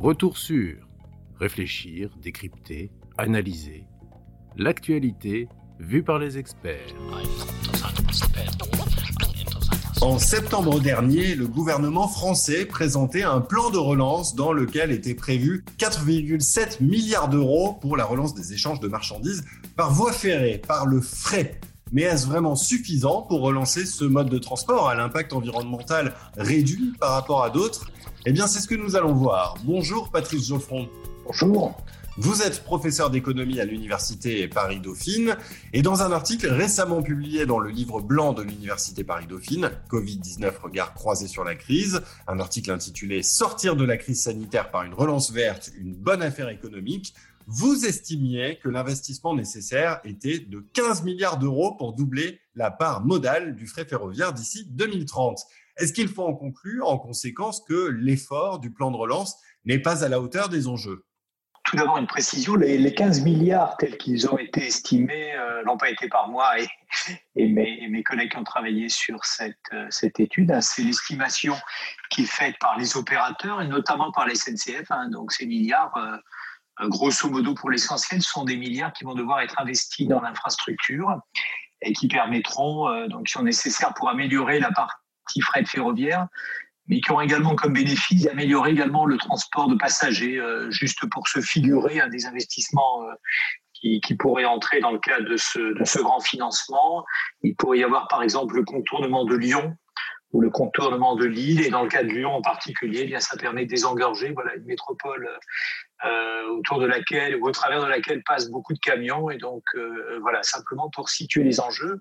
Retour sur réfléchir, décrypter, analyser l'actualité vue par les experts. En septembre dernier, le gouvernement français présentait un plan de relance dans lequel était prévu 4,7 milliards d'euros pour la relance des échanges de marchandises par voie ferrée, par le frais. Mais est-ce vraiment suffisant pour relancer ce mode de transport à l'impact environnemental réduit par rapport à d'autres? Eh bien, c'est ce que nous allons voir. Bonjour Patrice Geoffron. Bonjour. Vous êtes professeur d'économie à l'Université Paris-Dauphine et dans un article récemment publié dans le livre blanc de l'Université Paris-Dauphine, Covid-19 regard croisé sur la crise, un article intitulé Sortir de la crise sanitaire par une relance verte, une bonne affaire économique, vous estimiez que l'investissement nécessaire était de 15 milliards d'euros pour doubler la part modale du frais ferroviaire d'ici 2030. Est-ce qu'il faut en conclure en conséquence que l'effort du plan de relance n'est pas à la hauteur des enjeux? Tout d'abord une précision, les, 15 milliards tels qu'ils ont été estimés euh, n'ont pas été par moi et, mes, collègues qui ont travaillé sur cette, euh, cette étude. Hein. c'est l'estimation qui est faite par les opérateurs et notamment par les SNCF. Hein. donc ces milliards, euh, grosso modo pour l'essentiel, sont des milliards qui vont devoir être investis dans l'infrastructure et qui permettront, donc qui sont nécessaires pour améliorer la partie fret ferroviaire, mais qui ont également comme bénéfice d'améliorer également le transport de passagers, euh, juste pour se figurer à des investissements euh, qui, pourraient entrer dans le cadre de ce, grand financement. Il pourrait y avoir par exemple le contournement de Lyon, ou le contournement de l'île. Et dans le cas de Lyon en particulier, eh bien, ça permet de désengorger voilà, une métropole euh, autour de laquelle, ou au travers de laquelle passent beaucoup de camions. Et donc, euh, voilà, simplement pour situer les enjeux.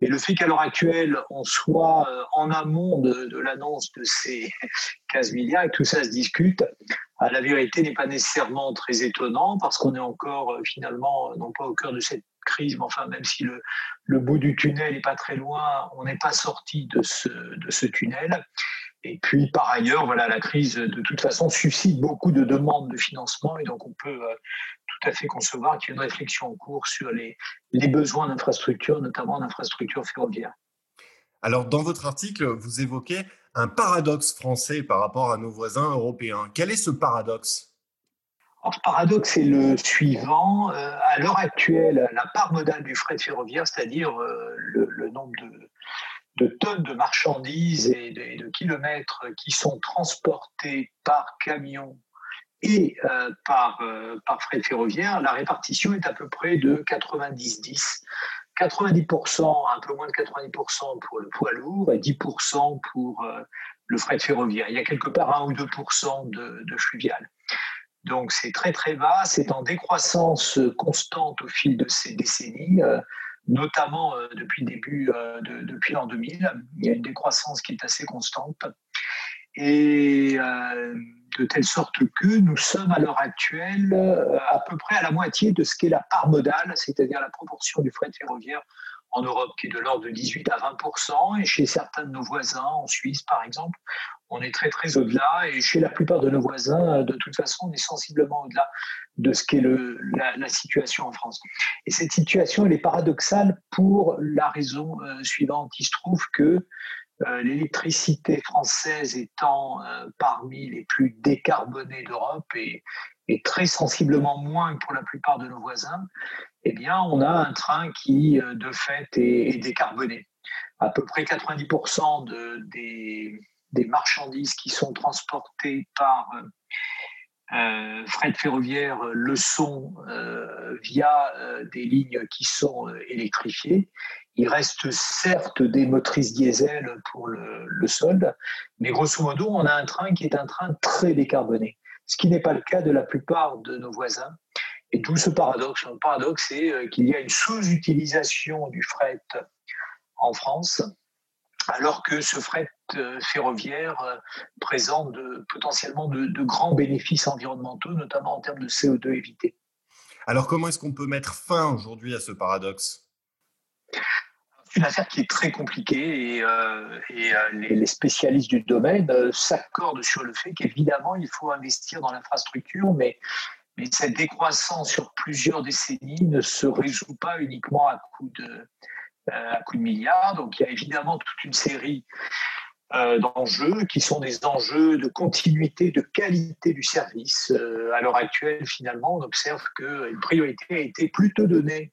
Et le fait qu'à l'heure actuelle, on soit euh, en amont de, de l'annonce de ces 15 milliards et que tout ça se discute, à la vérité n'est pas nécessairement très étonnant parce qu'on est encore finalement non pas au cœur de cette crise, mais enfin, même si le, le bout du tunnel n'est pas très loin, on n'est pas sorti de ce, de ce tunnel. Et puis, par ailleurs, voilà, la crise, de toute façon, suscite beaucoup de demandes de financement. Et donc, on peut euh, tout à fait concevoir qu'il y a une réflexion en cours sur les, les besoins d'infrastructures, notamment d'infrastructures ferroviaires. Alors, dans votre article, vous évoquez un paradoxe français par rapport à nos voisins européens. Quel est ce paradoxe? Le paradoxe est le suivant. Euh, à l'heure actuelle, la part modale du fret ferroviaire, c'est-à-dire euh, le, nombre de, tonnes de marchandises et de, kilomètres qui sont transportés par camion et euh, par, par fret ferroviaire, la répartition est à peu près de 90-10. 90%, un peu moins de 90% pour le poids lourd et 10% pour le fret ferroviaire. Il y a quelque part 1 ou 2% de, de fluvial. Donc c'est très très bas, c'est en décroissance constante au fil de ces décennies, euh, notamment euh, depuis le début, euh, de, depuis l'an 2000. Il y a une décroissance qui est assez constante. Et de telle sorte que nous sommes à l'heure actuelle à peu près à la moitié de ce qu'est la part modale, c'est-à-dire la proportion du fret ferroviaire en Europe qui est de l'ordre de 18 à 20% et chez certains de nos voisins, en Suisse par exemple, on est très très au-delà et chez la plupart de nos voisins, de toute façon, on est sensiblement au-delà de ce qu'est la, la, situation en France. Et cette situation, elle est paradoxale pour la raison euh, suivante. Il se trouve que euh, l'électricité française étant euh, parmi les plus décarbonées d'Europe et, et, très sensiblement moins que pour la plupart de nos voisins, eh bien, on a un train qui, de fait, est, est décarboné. À peu près 90% de, des des marchandises qui sont transportées par euh, euh fret ferroviaire le sont euh, via euh, des lignes qui sont électrifiées. Il reste certes des motrices diesel pour le, le, solde, mais grosso modo, on a un train qui est un train très décarboné, ce qui n'est pas le cas de la plupart de nos voisins. Et d'où ce paradoxe. Le paradoxe, c'est qu'il y a une sous-utilisation du fret en France, alors que ce fret euh, ferroviaire euh, présente potentiellement de, grands bénéfices environnementaux, notamment en termes de CO2 évité. Alors comment est-ce qu'on peut mettre fin aujourd'hui à ce paradoxe? C'est une affaire qui est très compliquée et, euh, les, spécialistes du domaine s'accordent sur le fait qu'évidemment, il faut investir dans l'infrastructure, mais, mais cette décroissance sur plusieurs décennies ne se résout pas uniquement à coup de, à coup de milliards. Donc il y a évidemment toute une série d'enjeux qui sont des enjeux de continuité, de qualité du service. à l'heure actuelle, finalement, on observe qu'une priorité a été plutôt donnée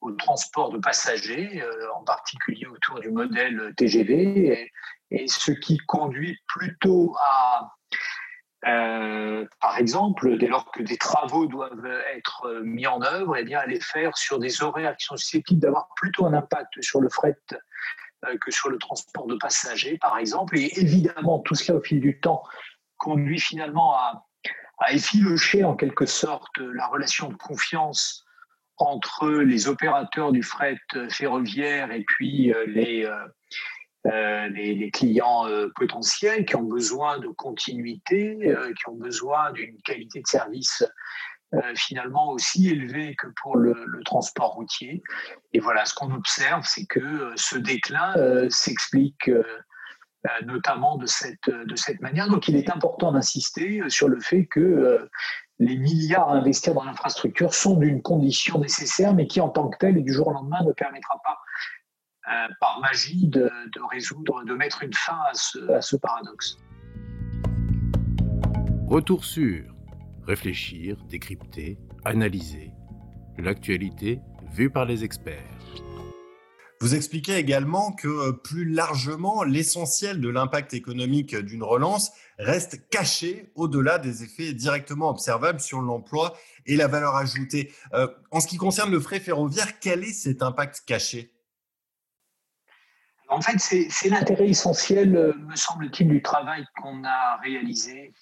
au transport de passagers, en particulier autour du modèle TGV, et ce qui conduit plutôt à euh, par exemple, dès lors que des travaux doivent être mis en œuvre, eh bien, à les faire sur des horaires qui sont susceptibles d'avoir plutôt un impact sur le fret euh, que sur le transport de passagers, par exemple. Et évidemment, tout cela, au fil du temps, conduit finalement à, effilocher en quelque sorte la relation de confiance entre les opérateurs du fret ferroviaire et puis euh, les, euh, clients euh, potentiels qui ont besoin de continuité, euh, qui ont besoin d'une qualité de service finalement aussi élevée que pour le, transport routier. Et voilà, ce qu'on observe, c'est que ce déclin s'explique notamment de cette, de cette manière. Donc il est important d'insister sur le fait que les milliards à investir dans l'infrastructure sont d'une condition nécessaire, mais qui en tant que telle et du jour au lendemain ne permettra pas euh, par magie de, résoudre, de mettre une fin à ce, paradoxe. Retour sur réfléchir, décrypter, analyser l'actualité vue par les experts. Vous expliquez également que euh, plus largement, l'essentiel de l'impact économique d'une relance reste caché au-delà des effets directement observables sur l'emploi et la valeur ajoutée. Euh, en ce qui concerne le frais ferroviaire, quel est cet impact caché? En fait, c'est l'intérêt essentiel, euh, me semble-t-il, du travail qu'on a réalisé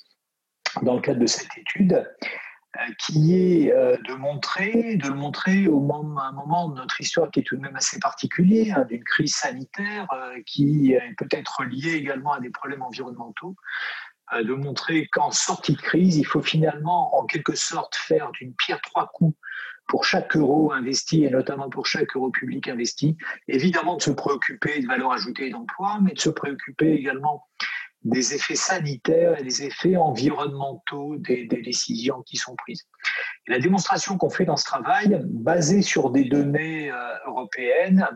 dans le cadre de cette étude, euh, qui est euh, de montrer, de le montrer au moment, à un moment de notre histoire qui est tout de même assez particulier, hein, d'une crise sanitaire qui est peut-être liée également à des problèmes environnementaux, de montrer qu'en sortie de crise, il faut finalement, en quelque sorte, faire d'une pierre trois coups pour chaque euro investi et notamment pour chaque euro public investi, évidemment de se préoccuper de valeur ajoutée et d'emploi, mais de se préoccuper également des effets sanitaires et des effets environnementaux des, décisions qui sont prises. la démonstration qu'on fait dans ce travail, basée sur des données euh, européennes,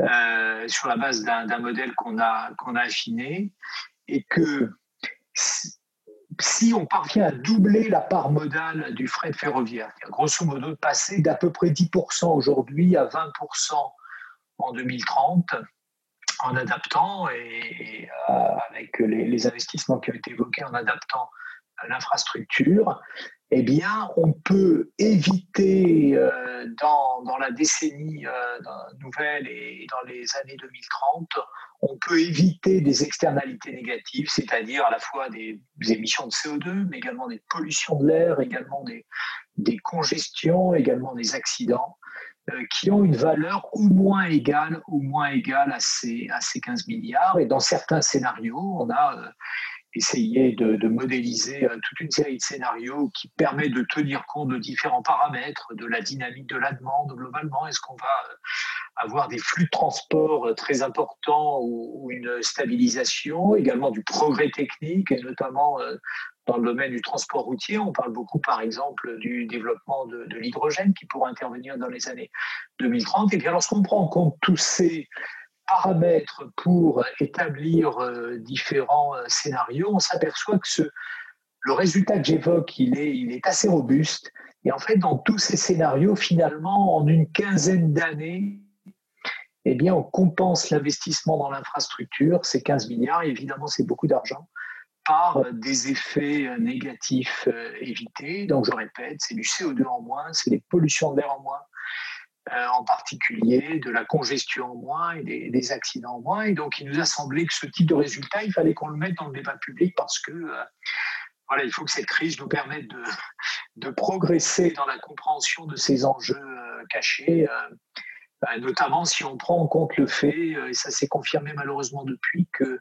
euh, sur la base d'un modèle qu'on a, qu'on a affiné, et que si on parvient à doubler la part modale du fret ferroviaire, grosso modo passer d'à peu près 10% aujourd'hui à 20% en 2030, en adaptant et, euh, avec les, investissements qui ont été évoqués, en adaptant l'infrastructure, eh bien, on peut éviter euh, dans, la décennie euh, nouvelle et dans les années 2030 on peut éviter des externalités négatives, c'est-à-dire à la fois des émissions de CO2, mais également des pollutions de l'air, également des, des, congestions, également des accidents, qui ont une valeur au moins égale, au moins égale à ces, à ces 15 milliards. Et dans certains scénarios, on a euh, essayer de, modéliser euh, toute une série de scénarios qui permet de tenir compte de différents paramètres, de la dynamique de la demande globalement. Est-ce qu'on va euh, avoir des flux de transport euh, très importants ou, une stabilisation, également du progrès technique et notamment dans le domaine du transport routier, on parle beaucoup, par exemple, du développement de, l'hydrogène qui pourra intervenir dans les années 2030. Et bien, lorsqu'on prend en compte tous ces paramètres pour établir euh, différents euh, scénarios, on s'aperçoit que le résultat que j'évoque, il est, assez robuste. Et en fait, dans tous ces scénarios, finalement, en une quinzaine d'années, eh bien, on compense l'investissement dans l'infrastructure, ces 15 milliards, évidemment, c'est beaucoup d'argent, par des effets négatifs euh, évités. Donc, je répète, c'est du CO2 en moins, c'est des pollutions de l'air en moins, euh, en particulier, de la congestion en moins et des, accidents en moins. Et donc, il nous a semblé que ce type de résultat, il fallait qu'on le mette dans le débat public parce que euh, voilà, il faut que cette crise nous permette de, progresser dans la compréhension de ces enjeux euh, cachés, notamment si on prend en compte le fait, et ça s'est confirmé malheureusement depuis, que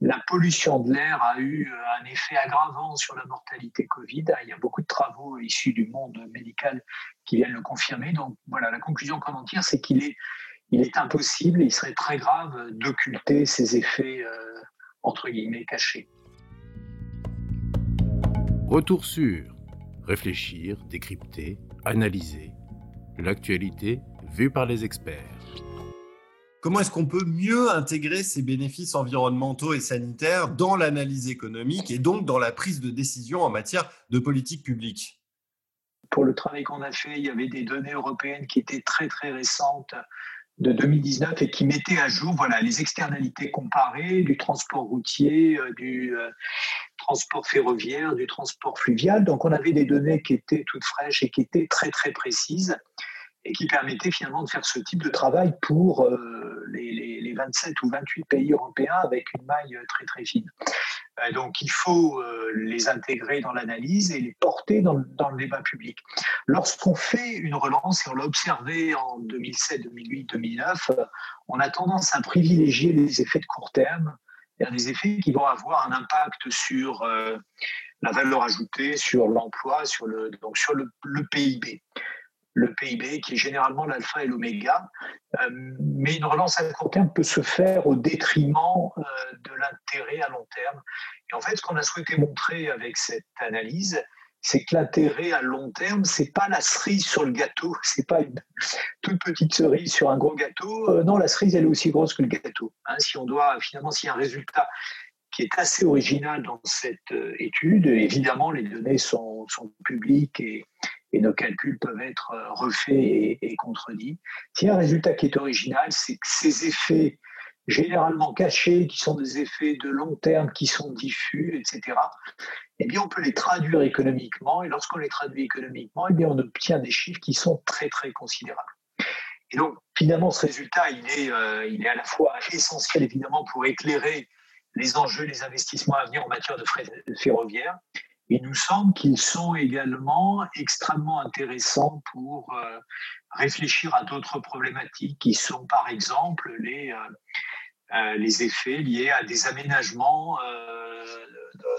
la pollution de l'air a eu euh, un effet aggravant sur la mortalité Covid. Il y a beaucoup de travaux issus du monde médical qui viennent le confirmer. Donc voilà, la conclusion qu'on en tire, c'est qu'il est, impossible il serait très grave d'occulter ces effets euh, entre guillemets cachés. Retour sur réfléchir, décrypter, analyser l'actualité vue par les experts. Comment est-ce qu'on peut mieux intégrer ces bénéfices environnementaux et sanitaires dans l'analyse économique et donc dans la prise de décision en matière de politique publique? Pour le travail qu'on a fait, il y avait des données européennes qui étaient très très récentes de 2019 et qui mettaient à jour voilà, les externalités comparées du transport routier, euh, du euh, transport ferroviaire, du transport fluvial. Donc on avait des données qui étaient toutes fraîches et qui étaient très très précises et qui permettait finalement de faire ce type de travail pour euh, les, 27 ou 28 pays européens avec une maille très très fine. Euh, donc il faut euh, les intégrer dans l'analyse et les porter dans, le débat public. Lorsqu'on fait une relance, et on l'a observé en 2007, 2008, 2009, on a tendance à privilégier les effets de court terme, des effets qui vont avoir un impact sur la valeur ajoutée, sur l'emploi, sur le, donc sur le PIB le PIB, qui est généralement l'alpha et l'oméga. Euh, mais une relance à court terme peut se faire au détriment euh, de l'intérêt à long terme. Et en fait, ce qu'on a souhaité montrer avec cette analyse, c'est que l'intérêt à long terme, c'est pas la cerise sur le gâteau, c'est pas une toute petite cerise sur un gros gâteau. Euh, non, la cerise, elle est aussi grosse que le gâteau. Hein. si on doit finalement, s'il y a un résultat qui est assez original dans cette étude, évidemment, les données sont, sont publiques et, et nos calculs peuvent être euh, refaits et, contredits. S'il y a un résultat qui est original, c'est que ces effets généralement cachés, qui sont des effets de long terme, qui sont diffus, etc., eh bien, on peut les traduire économiquement, et lorsqu'on les traduit économiquement, eh bien, on obtient des chiffres qui sont très, très considérables. Et donc, finalement, ce résultat, il est, euh, il est à la fois essentiel, évidemment, pour éclairer les enjeux, les investissements à venir en matière de frais ferroviaires, il nous semble qu'ils sont également extrêmement intéressants pour euh, réfléchir à d'autres problématiques qui sont par exemple les, euh, euh, les effets liés à des aménagements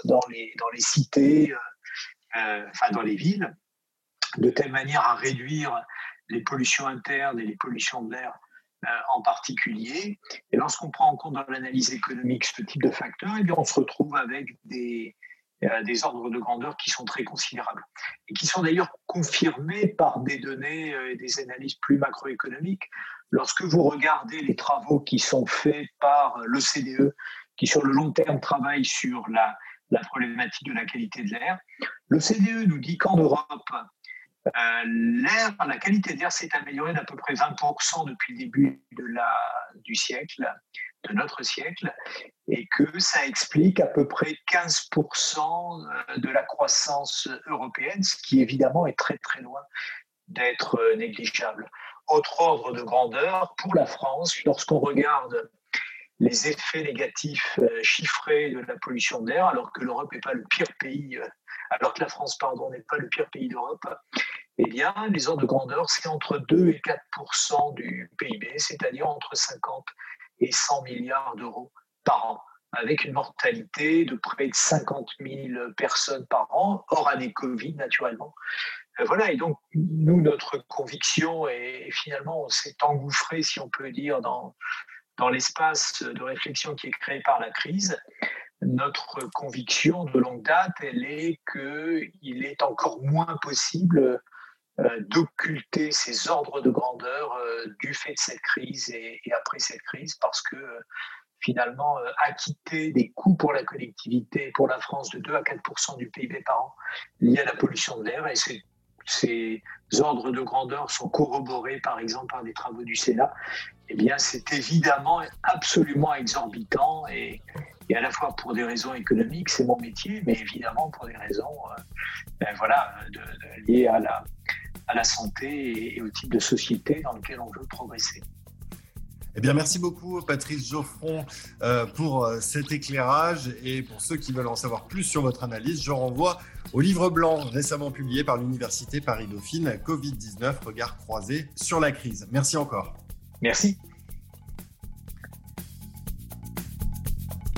dans, les, dans les cités, enfin dans les villes, de telle manière à réduire les pollutions internes et les pollutions de l'air en particulier. Et lorsqu'on prend en compte dans l'analyse économique ce type de facteurs, eh bien on se retrouve avec des, des ordres de grandeur qui sont très considérables et qui sont d'ailleurs confirmés par des données euh, et des analyses plus macroéconomiques. Lorsque vous regardez les travaux qui sont faits par l'OCDE, qui sur le long terme travaille sur la, la problématique de la qualité de l'air, l'OCDE nous dit qu'en Europe, euh, l'air, la qualité de l'air s'est améliorée d'à peu près 20% depuis le début de la, du siècle de notre siècle et que ça explique à peu près 15% euh, de la croissance européenne, ce qui évidemment est très très loin d'être euh, négligeable. Autre ordre de grandeur, pour la France, lorsqu'on regarde les effets négatifs euh, chiffrés de la pollution d'air, alors que l'Europe n'est pas le pire pays, alors que la France, pardon, n'est pas le pire pays d'Europe, eh bien, les ordres de grandeur, c'est entre 2 et 4% du PIB, c'est-à-dire entre 50 et 100 milliards d'euros par an, avec une mortalité de près de 50 000 personnes par an, hors année Covid naturellement. Euh, voilà, et donc nous, notre conviction, et finalement on s'est engouffré, si on peut dire, dans, dans l'espace de réflexion qui est créé par la crise. Notre conviction de longue date, elle est qu'il est encore moins possible d'occulter ces ordres de grandeur euh, du fait de cette crise et, après cette crise, parce que euh, finalement, acquitter des coûts pour la collectivité, pour la France, de 2 à 4% du PIB par an liés à la pollution de l'air, et ces ordres de grandeur sont corroborés par exemple par des travaux du Sénat, eh bien c'est évidemment absolument exorbitant et, à la fois pour des raisons économiques, c'est mon métier, mais évidemment pour des raisons ben voilà, liées à la, à la santé et au type de société dans lequel on veut progresser. Eh bien, merci beaucoup, Patrice Geoffron, euh, pour euh, cet éclairage. Et pour ceux qui veulent en savoir plus sur votre analyse, je renvoie au livre blanc récemment publié par l'Université Paris-Dauphine, Covid-19, regard croisé sur la crise. Merci encore. Merci.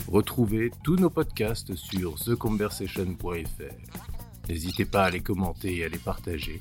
Retrouvez tous nos podcasts sur theconversation.fr. N'hésitez pas à les commenter et à les partager